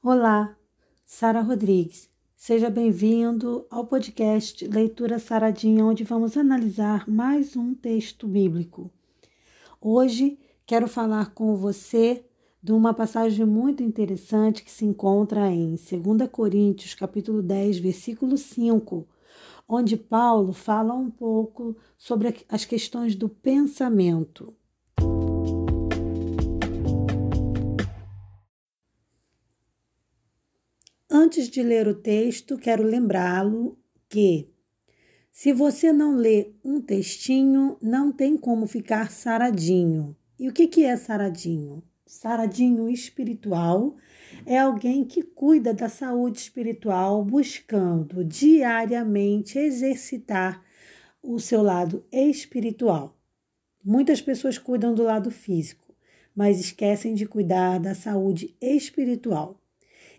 Olá, Sara Rodrigues. Seja bem-vindo ao podcast Leitura Saradinha, onde vamos analisar mais um texto bíblico. Hoje quero falar com você de uma passagem muito interessante que se encontra em 2 Coríntios, capítulo 10, versículo 5, onde Paulo fala um pouco sobre as questões do pensamento. Antes de ler o texto, quero lembrá-lo que, se você não lê um textinho, não tem como ficar saradinho. E o que, que é saradinho? Saradinho espiritual é alguém que cuida da saúde espiritual, buscando diariamente exercitar o seu lado espiritual. Muitas pessoas cuidam do lado físico, mas esquecem de cuidar da saúde espiritual.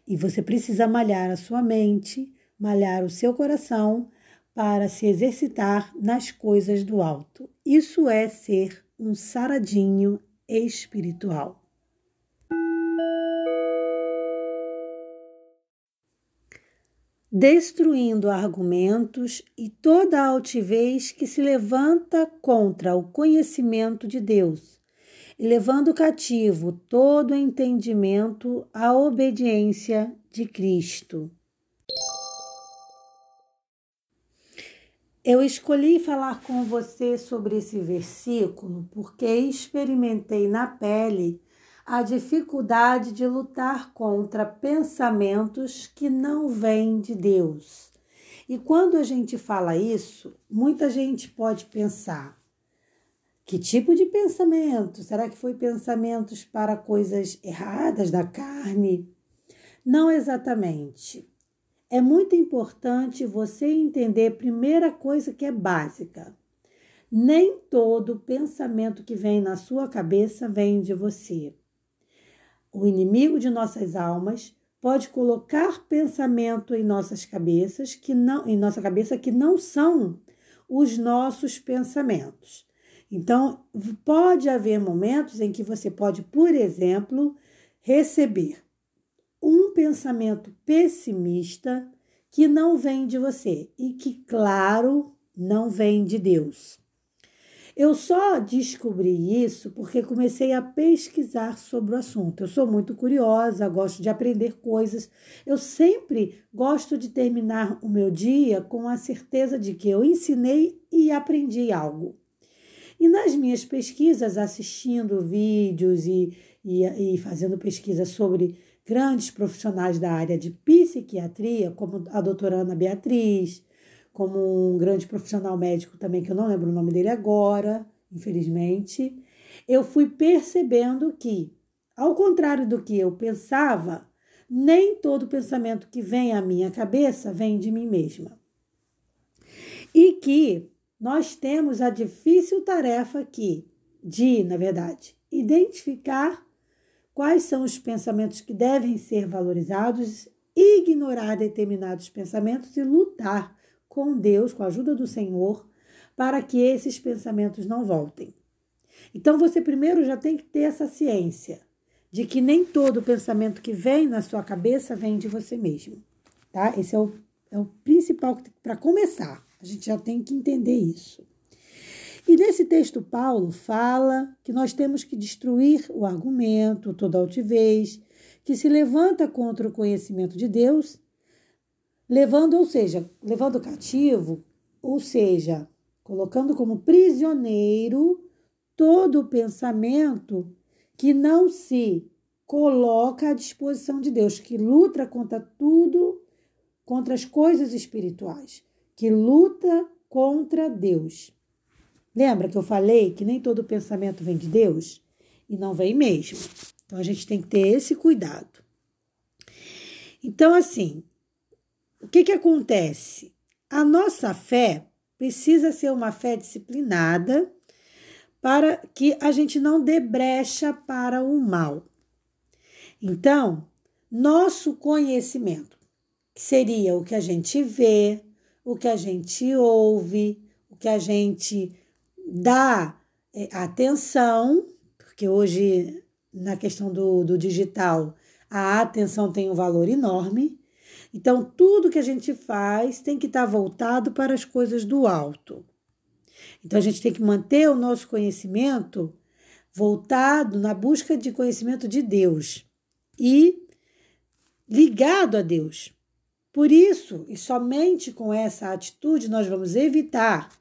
E você precisa malhar a sua mente, malhar o seu coração para se exercitar nas coisas do alto. Isso é ser um saradinho espiritual. Destruindo argumentos e toda altivez que se levanta contra o conhecimento de Deus e levando cativo todo o entendimento à obediência de Cristo. Eu escolhi falar com você sobre esse versículo porque experimentei na pele a dificuldade de lutar contra pensamentos que não vêm de Deus. E quando a gente fala isso, muita gente pode pensar: que tipo de pensamento? Será que foi pensamentos para coisas erradas da carne? Não exatamente. É muito importante você entender primeira coisa que é básica. Nem todo pensamento que vem na sua cabeça vem de você. O inimigo de nossas almas pode colocar pensamento em nossas cabeças que não em nossa cabeça que não são os nossos pensamentos. Então, pode haver momentos em que você pode, por exemplo, receber um pensamento pessimista que não vem de você e que, claro, não vem de Deus. Eu só descobri isso porque comecei a pesquisar sobre o assunto. Eu sou muito curiosa, gosto de aprender coisas. Eu sempre gosto de terminar o meu dia com a certeza de que eu ensinei e aprendi algo. E nas minhas pesquisas, assistindo vídeos e, e, e fazendo pesquisa sobre grandes profissionais da área de psiquiatria, como a doutora Ana Beatriz, como um grande profissional médico também, que eu não lembro o nome dele agora, infelizmente, eu fui percebendo que, ao contrário do que eu pensava, nem todo pensamento que vem à minha cabeça vem de mim mesma. E que nós temos a difícil tarefa aqui de, na verdade, identificar quais são os pensamentos que devem ser valorizados, ignorar determinados pensamentos e lutar com Deus, com a ajuda do Senhor, para que esses pensamentos não voltem. Então você primeiro já tem que ter essa ciência de que nem todo pensamento que vem na sua cabeça vem de você mesmo, tá? Esse é o, é o principal para começar. A gente já tem que entender isso. E nesse texto, Paulo fala que nós temos que destruir o argumento, toda altivez, que se levanta contra o conhecimento de Deus, levando, ou seja, levando cativo, ou seja, colocando como prisioneiro todo o pensamento que não se coloca à disposição de Deus, que luta contra tudo, contra as coisas espirituais que luta contra Deus. Lembra que eu falei que nem todo pensamento vem de Deus? E não vem mesmo. Então a gente tem que ter esse cuidado. Então, assim, o que, que acontece? A nossa fé precisa ser uma fé disciplinada para que a gente não dê brecha para o mal. Então, nosso conhecimento, que seria o que a gente vê, o que a gente ouve, o que a gente dá é, atenção, porque hoje, na questão do, do digital, a atenção tem um valor enorme. Então, tudo que a gente faz tem que estar voltado para as coisas do alto. Então, a gente tem que manter o nosso conhecimento voltado na busca de conhecimento de Deus e ligado a Deus. Por isso, e somente com essa atitude, nós vamos evitar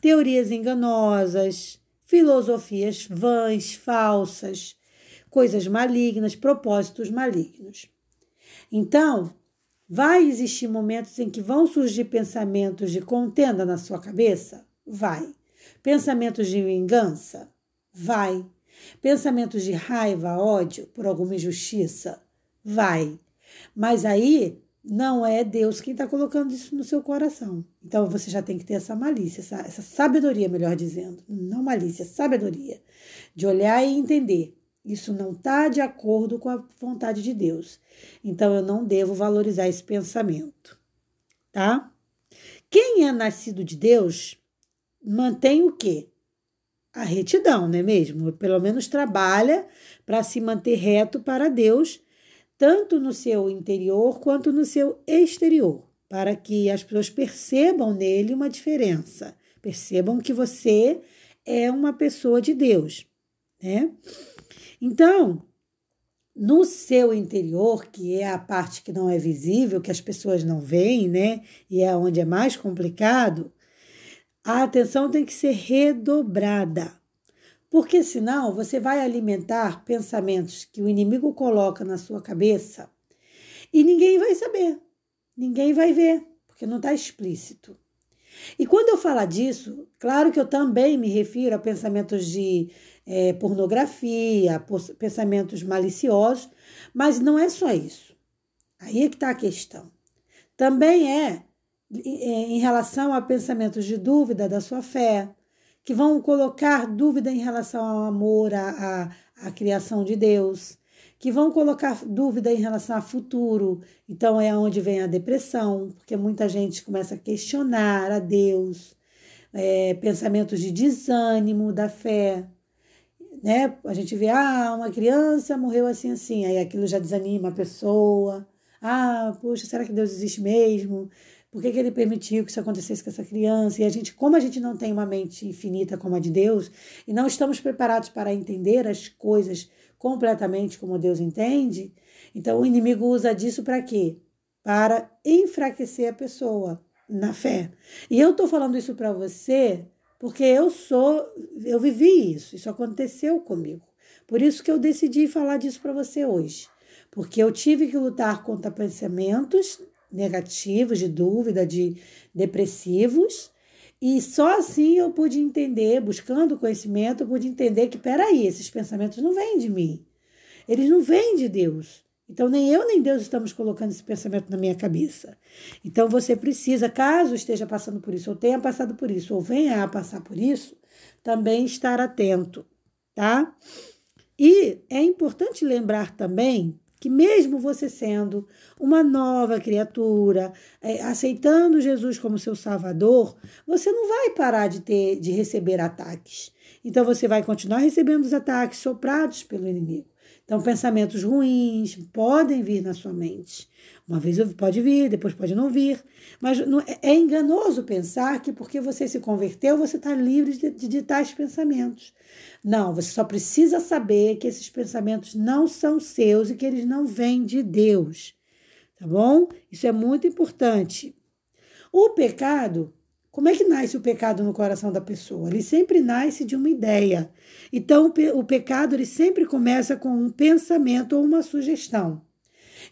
teorias enganosas, filosofias vãs, falsas, coisas malignas, propósitos malignos. Então, vai existir momentos em que vão surgir pensamentos de contenda na sua cabeça? Vai. Pensamentos de vingança? Vai. Pensamentos de raiva, ódio por alguma injustiça? Vai. Mas aí não é Deus quem está colocando isso no seu coração. Então você já tem que ter essa malícia, essa, essa sabedoria, melhor dizendo. Não malícia, sabedoria. De olhar e entender. Isso não está de acordo com a vontade de Deus. Então eu não devo valorizar esse pensamento. Tá? Quem é nascido de Deus mantém o quê? A retidão, não é mesmo? Pelo menos trabalha para se manter reto para Deus tanto no seu interior quanto no seu exterior, para que as pessoas percebam nele uma diferença, percebam que você é uma pessoa de Deus, né? Então, no seu interior, que é a parte que não é visível, que as pessoas não veem, né? E é onde é mais complicado, a atenção tem que ser redobrada. Porque senão você vai alimentar pensamentos que o inimigo coloca na sua cabeça e ninguém vai saber, ninguém vai ver, porque não está explícito. E quando eu falar disso, claro que eu também me refiro a pensamentos de é, pornografia, pensamentos maliciosos, mas não é só isso. Aí é que está a questão. Também é, é em relação a pensamentos de dúvida da sua fé, que vão colocar dúvida em relação ao amor, à, à, à criação de Deus, que vão colocar dúvida em relação ao futuro. Então é onde vem a depressão, porque muita gente começa a questionar a Deus, é, pensamentos de desânimo da fé. Né? A gente vê, ah, uma criança morreu assim, assim, aí aquilo já desanima a pessoa. Ah, poxa, será que Deus existe mesmo? Por que, que ele permitiu que isso acontecesse com essa criança? E a gente, como a gente não tem uma mente infinita como a de Deus, e não estamos preparados para entender as coisas completamente como Deus entende, então o inimigo usa disso para quê? Para enfraquecer a pessoa na fé. E eu estou falando isso para você porque eu sou, eu vivi isso, isso aconteceu comigo. Por isso que eu decidi falar disso para você hoje. Porque eu tive que lutar contra pensamentos negativos, de dúvida, de depressivos. E só assim eu pude entender, buscando conhecimento, eu pude entender que, peraí, esses pensamentos não vêm de mim. Eles não vêm de Deus. Então, nem eu nem Deus estamos colocando esse pensamento na minha cabeça. Então, você precisa, caso esteja passando por isso, ou tenha passado por isso, ou venha a passar por isso, também estar atento, tá? E é importante lembrar também que mesmo você sendo uma nova criatura, é, aceitando Jesus como seu Salvador, você não vai parar de ter, de receber ataques. Então você vai continuar recebendo os ataques soprados pelo inimigo. Então pensamentos ruins podem vir na sua mente. Uma vez pode vir, depois pode não vir. Mas é, é enganoso pensar que porque você se converteu, você está livre de, de, de tais pensamentos. Não, você só precisa saber que esses pensamentos não são seus e que eles não vêm de Deus. Tá bom? Isso é muito importante. O pecado, como é que nasce o pecado no coração da pessoa? Ele sempre nasce de uma ideia. Então, o pecado ele sempre começa com um pensamento ou uma sugestão.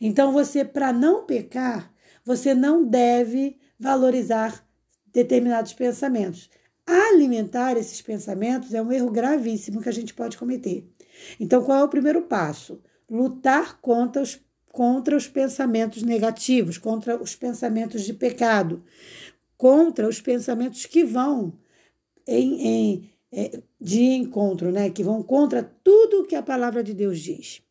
Então, você, para não pecar, você não deve valorizar determinados pensamentos. Alimentar esses pensamentos é um erro gravíssimo que a gente pode cometer. Então, qual é o primeiro passo? Lutar contra os, contra os pensamentos negativos, contra os pensamentos de pecado, contra os pensamentos que vão em, em é, de encontro, né? Que vão contra tudo que a palavra de Deus diz.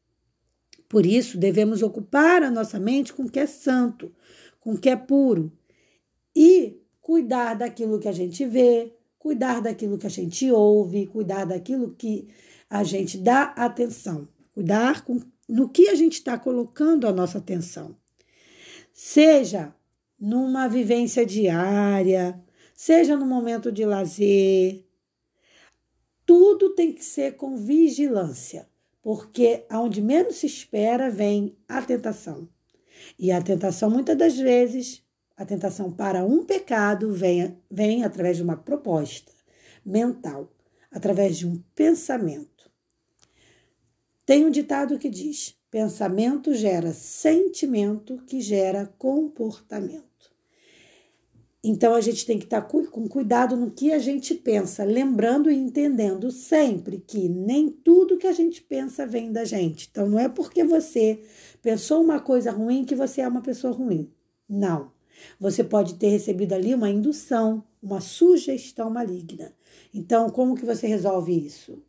Por isso, devemos ocupar a nossa mente com o que é santo, com o que é puro e cuidar daquilo que a gente vê, cuidar daquilo que a gente ouve, cuidar daquilo que a gente dá atenção, cuidar com no que a gente está colocando a nossa atenção. Seja numa vivência diária, seja no momento de lazer. Tudo tem que ser com vigilância, porque aonde menos se espera vem a tentação. E a tentação, muitas das vezes, a tentação para um pecado vem, vem através de uma proposta mental, através de um pensamento. Tem um ditado que diz: pensamento gera sentimento, que gera comportamento. Então a gente tem que estar com cuidado no que a gente pensa, lembrando e entendendo sempre que nem tudo que a gente pensa vem da gente. Então não é porque você pensou uma coisa ruim que você é uma pessoa ruim. Não. Você pode ter recebido ali uma indução, uma sugestão maligna. Então, como que você resolve isso?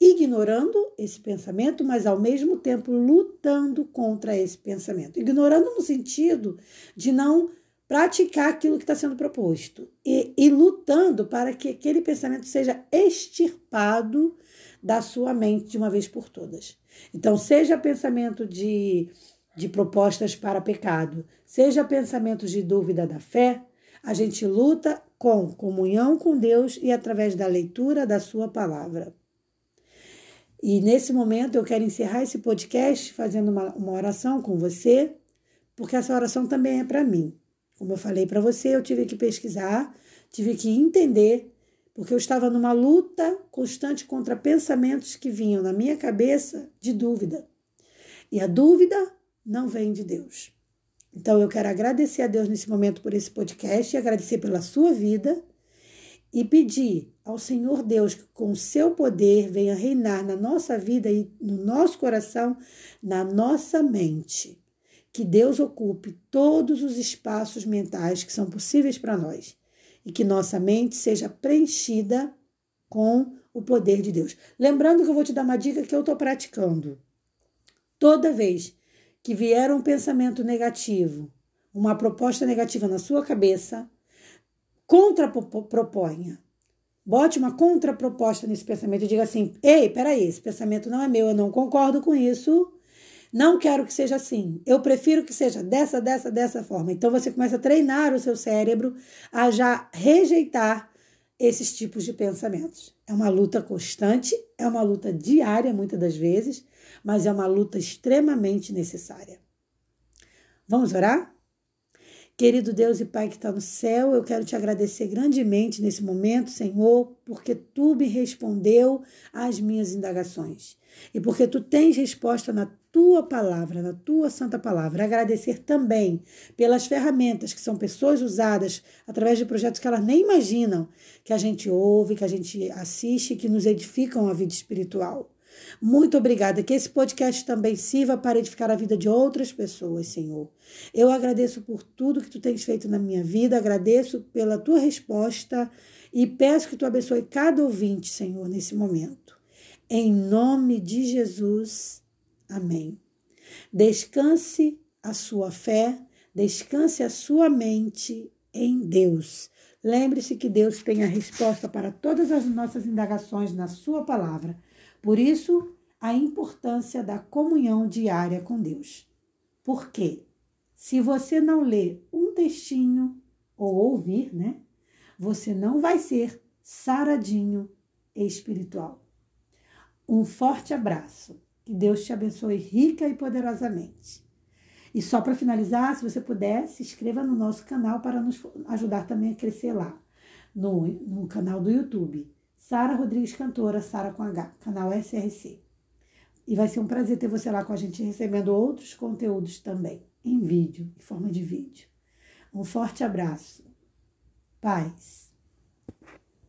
Ignorando esse pensamento, mas ao mesmo tempo lutando contra esse pensamento. Ignorando no sentido de não praticar aquilo que está sendo proposto e, e lutando para que aquele pensamento seja extirpado da sua mente de uma vez por todas. Então, seja pensamento de, de propostas para pecado, seja pensamento de dúvida da fé, a gente luta com comunhão com Deus e através da leitura da Sua palavra. E nesse momento eu quero encerrar esse podcast fazendo uma, uma oração com você, porque essa oração também é para mim. Como eu falei para você, eu tive que pesquisar, tive que entender, porque eu estava numa luta constante contra pensamentos que vinham na minha cabeça de dúvida. E a dúvida não vem de Deus. Então eu quero agradecer a Deus nesse momento por esse podcast, agradecer pela sua vida e pedir ao Senhor Deus que com o seu poder venha reinar na nossa vida e no nosso coração, na nossa mente que Deus ocupe todos os espaços mentais que são possíveis para nós e que nossa mente seja preenchida com o poder de Deus. Lembrando que eu vou te dar uma dica que eu estou praticando. Toda vez que vier um pensamento negativo, uma proposta negativa na sua cabeça, contra-proponha. Bote uma contraproposta nesse pensamento e diga assim: ei, peraí, esse pensamento não é meu, eu não concordo com isso não quero que seja assim. Eu prefiro que seja dessa, dessa, dessa forma. Então você começa a treinar o seu cérebro a já rejeitar esses tipos de pensamentos. É uma luta constante, é uma luta diária, muitas das vezes, mas é uma luta extremamente necessária. Vamos orar? Querido Deus e Pai que está no céu, eu quero te agradecer grandemente nesse momento, Senhor, porque tu me respondeu às minhas indagações e porque tu tens resposta na tua palavra, na tua santa palavra. Agradecer também pelas ferramentas que são pessoas usadas através de projetos que elas nem imaginam, que a gente ouve, que a gente assiste, que nos edificam a vida espiritual. Muito obrigada. Que esse podcast também sirva para edificar a vida de outras pessoas, Senhor. Eu agradeço por tudo que tu tens feito na minha vida, agradeço pela tua resposta e peço que tu abençoe cada ouvinte, Senhor, nesse momento. Em nome de Jesus. Amém. Descanse a sua fé, descanse a sua mente em Deus. Lembre-se que Deus tem a resposta para todas as nossas indagações na Sua palavra. Por isso, a importância da comunhão diária com Deus. Por quê? Se você não ler um textinho ou ouvir, né? Você não vai ser saradinho espiritual. Um forte abraço. Que Deus te abençoe rica e poderosamente. E só para finalizar, se você puder, se inscreva no nosso canal para nos ajudar também a crescer lá, no, no canal do YouTube. Sara Rodrigues Cantora, Sara com H, canal SRC. E vai ser um prazer ter você lá com a gente recebendo outros conteúdos também, em vídeo, em forma de vídeo. Um forte abraço. Paz.